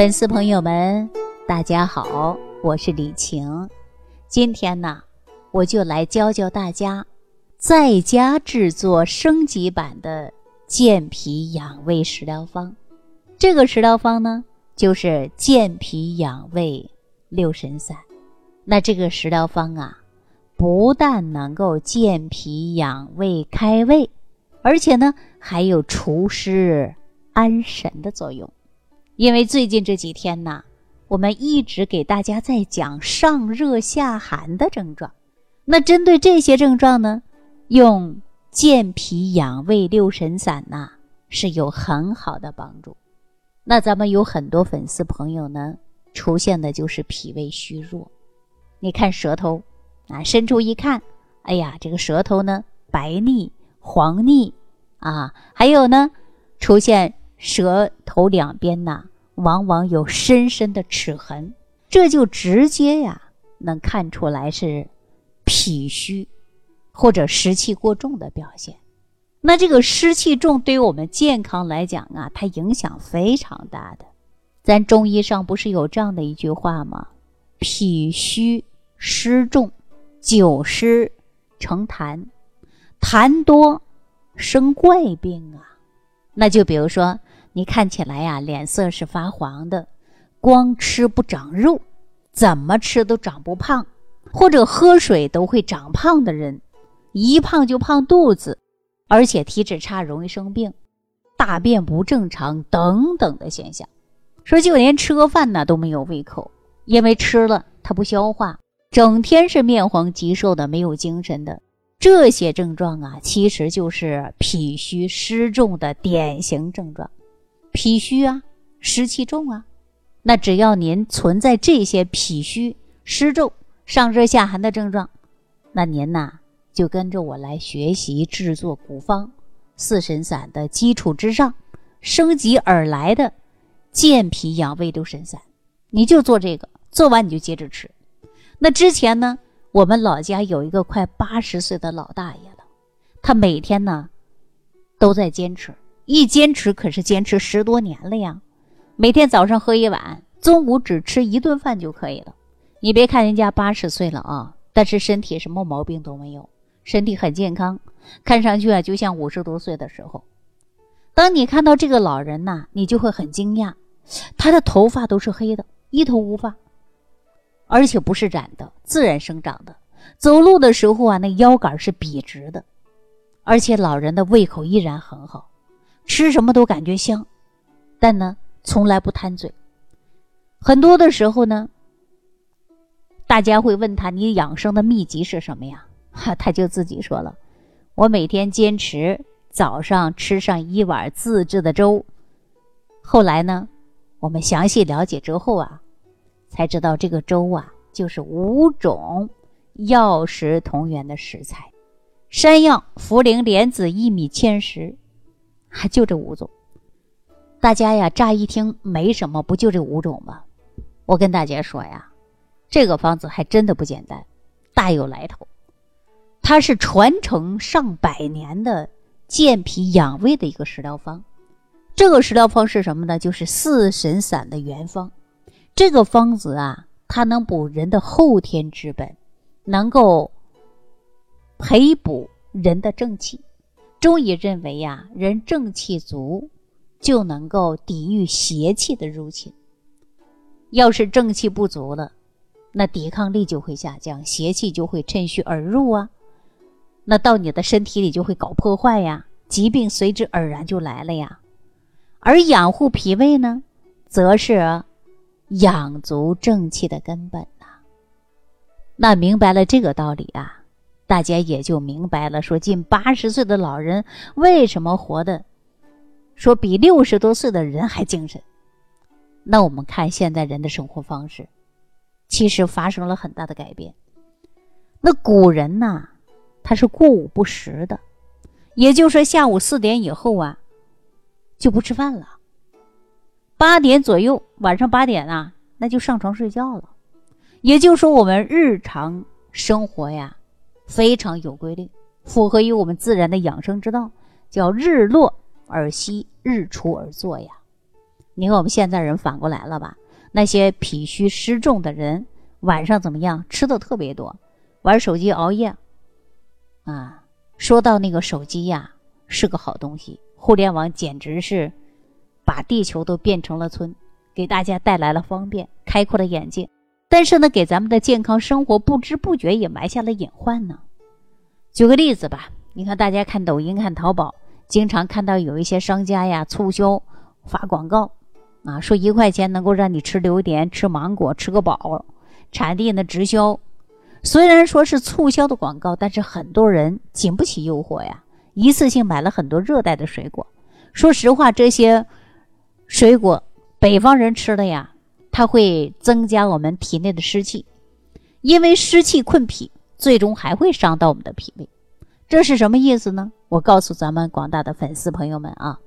粉丝朋友们，大家好，我是李晴。今天呢，我就来教教大家，在家制作升级版的健脾养胃食疗方。这个食疗方呢，就是健脾养胃六神散。那这个食疗方啊，不但能够健脾养胃开胃，而且呢，还有除湿安神的作用。因为最近这几天呢，我们一直给大家在讲上热下寒的症状。那针对这些症状呢，用健脾养胃六神散呐是有很好的帮助。那咱们有很多粉丝朋友呢，出现的就是脾胃虚弱。你看舌头啊，伸出一看，哎呀，这个舌头呢白腻、黄腻啊，还有呢出现舌头两边呐。往往有深深的齿痕，这就直接呀能看出来是脾虚或者湿气过重的表现。那这个湿气重对于我们健康来讲啊，它影响非常大的。咱中医上不是有这样的一句话吗？脾虚湿重，久湿成痰，痰多生怪病啊。那就比如说。你看起来呀，脸色是发黄的，光吃不长肉，怎么吃都长不胖，或者喝水都会长胖的人，一胖就胖肚子，而且体质差，容易生病，大便不正常等等的现象，说就连吃个饭呢都没有胃口，因为吃了它不消化，整天是面黄肌瘦的，没有精神的，这些症状啊，其实就是脾虚湿重的典型症状。脾虚啊，湿气重啊，那只要您存在这些脾虚湿重、上热下寒的症状，那您呐就跟着我来学习制作古方四神散的基础之上，升级而来的健脾养胃六神散，你就做这个，做完你就接着吃。那之前呢，我们老家有一个快八十岁的老大爷了，他每天呢都在坚持。一坚持可是坚持十多年了呀，每天早上喝一碗，中午只吃一顿饭就可以了。你别看人家八十岁了啊，但是身体什么毛病都没有，身体很健康，看上去啊就像五十多岁的时候。当你看到这个老人呐，你就会很惊讶，他的头发都是黑的，一头乌发，而且不是染的，自然生长的。走路的时候啊，那腰杆是笔直的，而且老人的胃口依然很好。吃什么都感觉香，但呢，从来不贪嘴。很多的时候呢，大家会问他：“你养生的秘籍是什么呀？”哈，他就自己说了：“我每天坚持早上吃上一碗自制的粥。”后来呢，我们详细了解之后啊，才知道这个粥啊，就是五种药食同源的食材：山药、茯苓、莲子、薏米、芡实。还就这五种，大家呀，乍一听没什么，不就这五种吗？我跟大家说呀，这个方子还真的不简单，大有来头。它是传承上百年的健脾养胃的一个食疗方。这个食疗方是什么呢？就是四神散的原方。这个方子啊，它能补人的后天之本，能够培补人的正气。中医认为呀，人正气足，就能够抵御邪气的入侵。要是正气不足了，那抵抗力就会下降，邪气就会趁虚而入啊。那到你的身体里就会搞破坏呀，疾病随之而然就来了呀。而养护脾胃呢，则是养足正气的根本呐。那明白了这个道理啊。大家也就明白了，说近八十岁的老人为什么活的，说比六十多岁的人还精神。那我们看现在人的生活方式，其实发生了很大的改变。那古人呐，他是过午不食的，也就是说下午四点以后啊，就不吃饭了。八点左右，晚上八点啊，那就上床睡觉了。也就是说，我们日常生活呀。非常有规律，符合于我们自然的养生之道，叫日落而息，日出而作呀。你看我们现在人反过来了吧？那些脾虚湿重的人，晚上怎么样？吃的特别多，玩手机熬夜。啊，说到那个手机呀，是个好东西，互联网简直是把地球都变成了村，给大家带来了方便，开阔了眼界。但是呢，给咱们的健康生活不知不觉也埋下了隐患呢。举个例子吧，你看大家看抖音、看淘宝，经常看到有一些商家呀促销发广告。啊，说一块钱能够让你吃榴莲、吃芒果、吃个饱，产地呢直销。虽然说是促销的广告，但是很多人经不起诱惑呀，一次性买了很多热带的水果。说实话，这些水果北方人吃的呀，它会增加我们体内的湿气，因为湿气困脾，最终还会伤到我们的脾胃。这是什么意思呢？我告诉咱们广大的粉丝朋友们啊。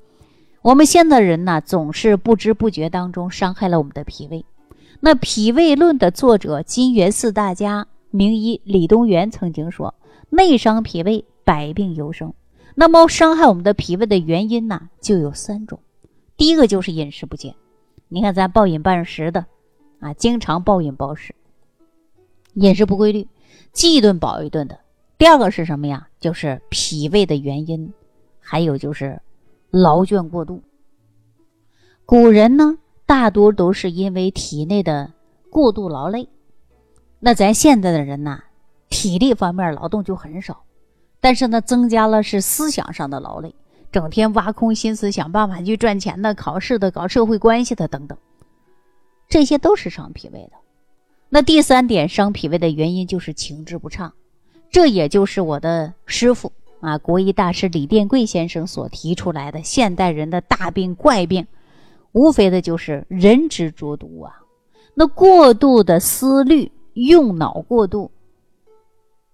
我们现在人呢，总是不知不觉当中伤害了我们的脾胃。那《脾胃论》的作者金元四大家名医李东垣曾经说：“内伤脾胃，百病由生。”那么伤害我们的脾胃的原因呢，就有三种。第一个就是饮食不健，你看咱暴饮暴食的，啊，经常暴饮暴食，饮食不规律，饥一顿饱一顿的。第二个是什么呀？就是脾胃的原因，还有就是。劳倦过度，古人呢大多都是因为体内的过度劳累。那咱现在的人呢，体力方面劳动就很少，但是呢，增加了是思想上的劳累，整天挖空心思想办法去赚钱的、考试的、搞社会关系的等等，这些都是伤脾胃的。那第三点伤脾胃的原因就是情志不畅，这也就是我的师傅。啊，国医大师李殿贵先生所提出来的现代人的大病怪病，无非的就是人之浊毒啊。那过度的思虑、用脑过度，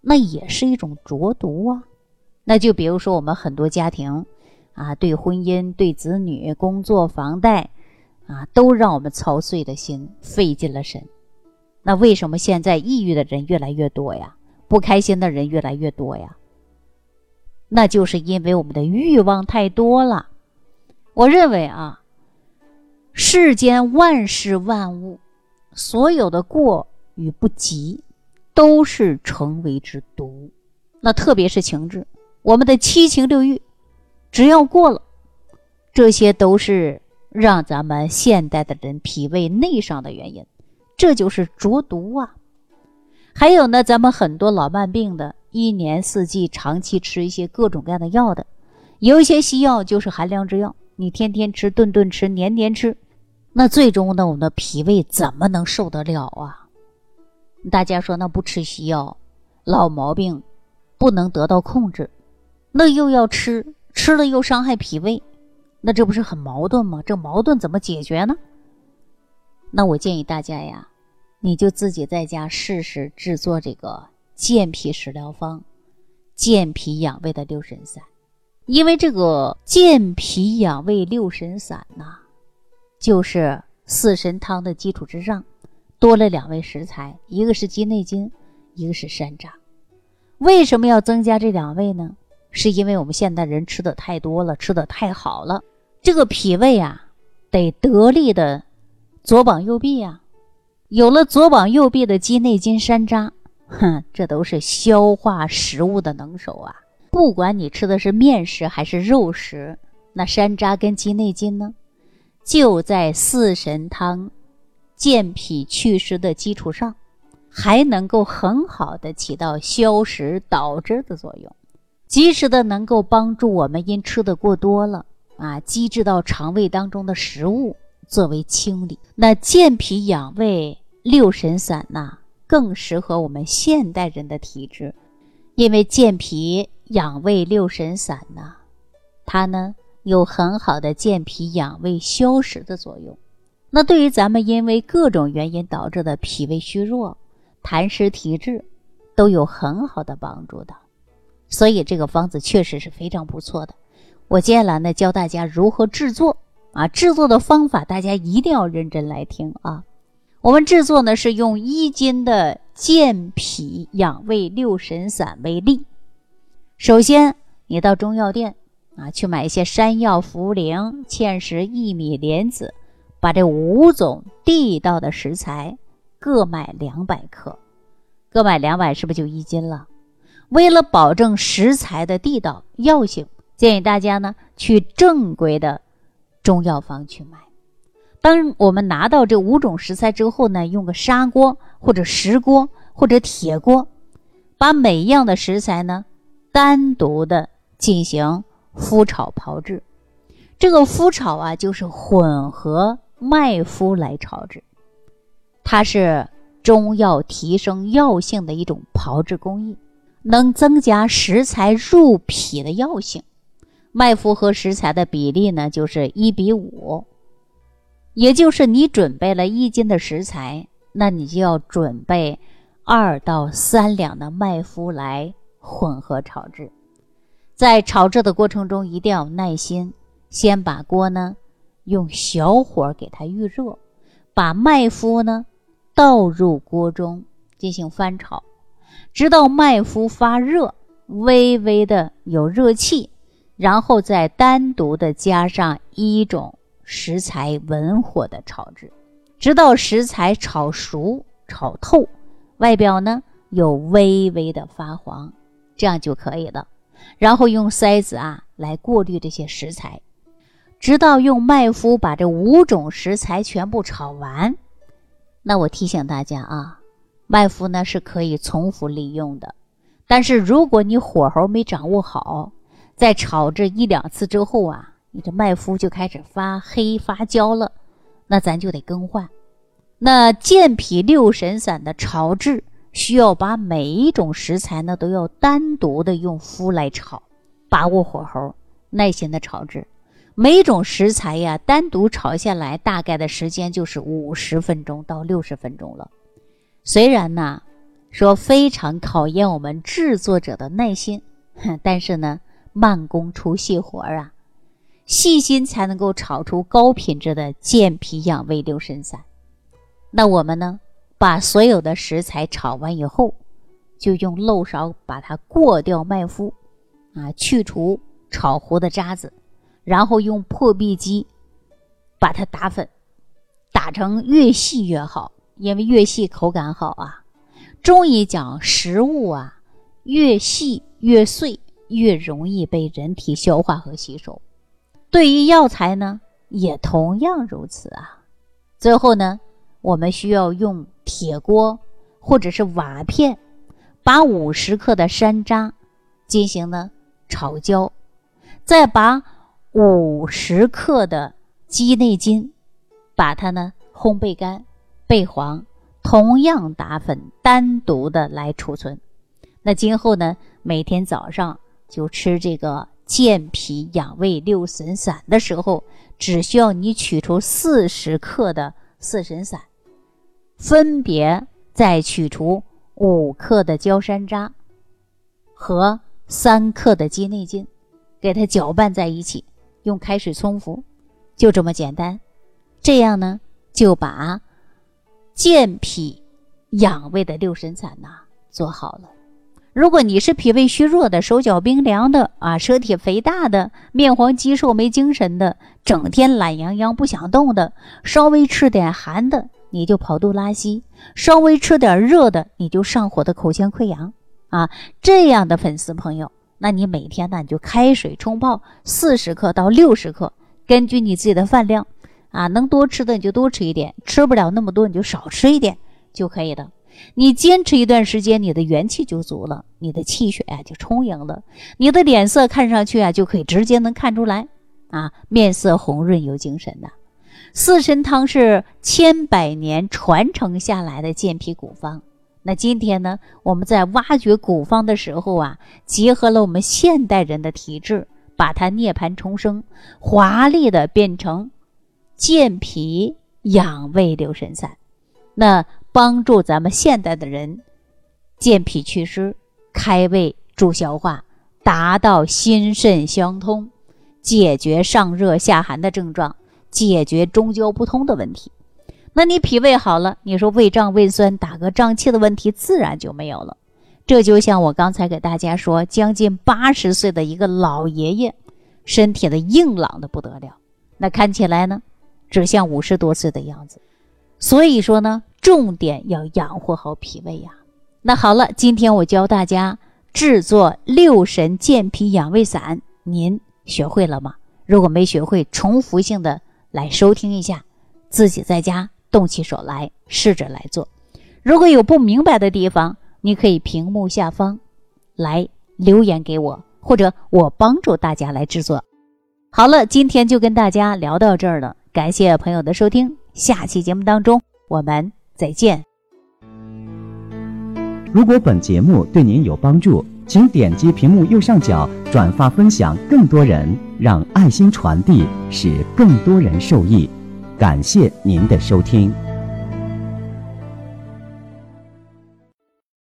那也是一种浊毒啊。那就比如说我们很多家庭啊，对婚姻、对子女、工作、房贷啊，都让我们操碎了心、费尽了神。那为什么现在抑郁的人越来越多呀？不开心的人越来越多呀？那就是因为我们的欲望太多了。我认为啊，世间万事万物，所有的过与不及，都是成为之毒。那特别是情志，我们的七情六欲，只要过了，这些都是让咱们现代的人脾胃内伤的原因。这就是浊毒啊。还有呢，咱们很多老慢病的。一年四季长期吃一些各种各样的药的，有一些西药就是寒凉之药，你天天吃、顿顿吃、年年吃，那最终呢，我们的脾胃怎么能受得了啊？大家说，那不吃西药，老毛病不能得到控制，那又要吃，吃了又伤害脾胃，那这不是很矛盾吗？这矛盾怎么解决呢？那我建议大家呀，你就自己在家试试制作这个。健脾食疗方，健脾养胃的六神散，因为这个健脾养胃六神散呐，就是四神汤的基础之上，多了两味食材，一个是鸡内金，一个是山楂。为什么要增加这两味呢？是因为我们现代人吃的太多了，吃的太好了，这个脾胃啊，得得力的左膀右臂啊，有了左膀右臂的鸡内金、山楂。哼，这都是消化食物的能手啊！不管你吃的是面食还是肉食，那山楂跟鸡内金呢，就在四神汤健脾祛湿的基础上，还能够很好的起到消食导滞的作用，及时的能够帮助我们因吃的过多了啊，积滞到肠胃当中的食物作为清理。那健脾养胃六神散呐。更适合我们现代人的体质，因为健脾养胃六神散呢，它呢有很好的健脾养胃消食的作用。那对于咱们因为各种原因导致的脾胃虚弱、痰湿体质，都有很好的帮助的。所以这个方子确实是非常不错的。我接下来呢教大家如何制作啊，制作的方法大家一定要认真来听啊。我们制作呢是用一斤的健脾养胃六神散为例。首先，你到中药店啊去买一些山药、茯苓、芡实、薏米、莲子、把这五种地道的食材各买两百克，各买两百是不是就一斤了？为了保证食材的地道药性，建议大家呢去正规的中药房去买。当我们拿到这五种食材之后呢，用个砂锅或者石锅或者铁锅，把每一样的食材呢单独的进行麸炒炮制。这个麸炒啊，就是混合麦麸来炒制，它是中药提升药性的一种炮制工艺。能增加食材入脾的药性，麦麸和食材的比例呢，就是一比五，也就是你准备了一斤的食材，那你就要准备二到三两的麦麸来混合炒制。在炒制的过程中，一定要耐心，先把锅呢用小火给它预热，把麦麸呢倒入锅中进行翻炒。直到麦麸发热，微微的有热气，然后再单独的加上一种食材文火的炒制，直到食材炒熟、炒透，外表呢有微微的发黄，这样就可以了。然后用筛子啊来过滤这些食材，直到用麦麸把这五种食材全部炒完。那我提醒大家啊。麦麸呢是可以重复利用的，但是如果你火候没掌握好，在炒制一两次之后啊，你这麦麸就开始发黑发焦了，那咱就得更换。那健脾六神散的炒制需要把每一种食材呢都要单独的用麸来炒，把握火候，耐心的炒制。每种食材呀单独炒下来，大概的时间就是五十分钟到六十分钟了。虽然呢，说非常考验我们制作者的耐心，但是呢，慢工出细活啊，细心才能够炒出高品质的健脾养胃六神散。那我们呢，把所有的食材炒完以后，就用漏勺把它过掉麦麸，啊，去除炒糊的渣子，然后用破壁机把它打粉，打成越细越好。因为越细口感好啊，中医讲食物啊，越细越碎越容易被人体消化和吸收。对于药材呢，也同样如此啊。最后呢，我们需要用铁锅或者是瓦片，把五十克的山楂进行呢炒焦，再把五十克的鸡内金，把它呢烘焙干。贝黄同样打粉，单独的来储存。那今后呢，每天早上就吃这个健脾养胃六神散的时候，只需要你取出四十克的四神散，分别再取出五克的焦山楂和三克的鸡内金，给它搅拌在一起，用开水冲服，就这么简单。这样呢，就把。健脾养胃的六神散呐，做好了。如果你是脾胃虚弱的、手脚冰凉的啊、舌体肥大的、面黄肌瘦没精神的、整天懒洋洋不想动的，稍微吃点寒的你就跑肚拉稀，稍微吃点热的你就上火的口腔溃疡啊，这样的粉丝朋友，那你每天呢你就开水冲泡四十克到六十克，根据你自己的饭量。啊，能多吃的你就多吃一点，吃不了那么多你就少吃一点就可以了。你坚持一段时间，你的元气就足了，你的气血啊就充盈了，你的脸色看上去啊就可以直接能看出来啊，面色红润有精神的。四神汤是千百年传承下来的健脾古方，那今天呢，我们在挖掘古方的时候啊，结合了我们现代人的体质，把它涅槃重生，华丽的变成。健脾养胃六神散，那帮助咱们现代的人健脾祛湿、开胃助消化，达到心肾相通，解决上热下寒的症状，解决中焦不通的问题。那你脾胃好了，你说胃胀、胃酸、打嗝、胀气的问题自然就没有了。这就像我刚才给大家说，将近八十岁的一个老爷爷，身体的硬朗的不得了，那看起来呢？只像五十多岁的样子。所以说呢，重点要养护好脾胃呀。那好了，今天我教大家制作六神健脾养胃散，您学会了吗？如果没学会，重复性的来收听一下，自己在家动起手来，试着来做。如果有不明白的地方，你可以屏幕下方来留言给我，或者我帮助大家来制作。好了，今天就跟大家聊到这儿了，感谢朋友的收听，下期节目当中我们再见。如果本节目对您有帮助，请点击屏幕右上角转发分享，更多人让爱心传递，使更多人受益。感谢您的收听。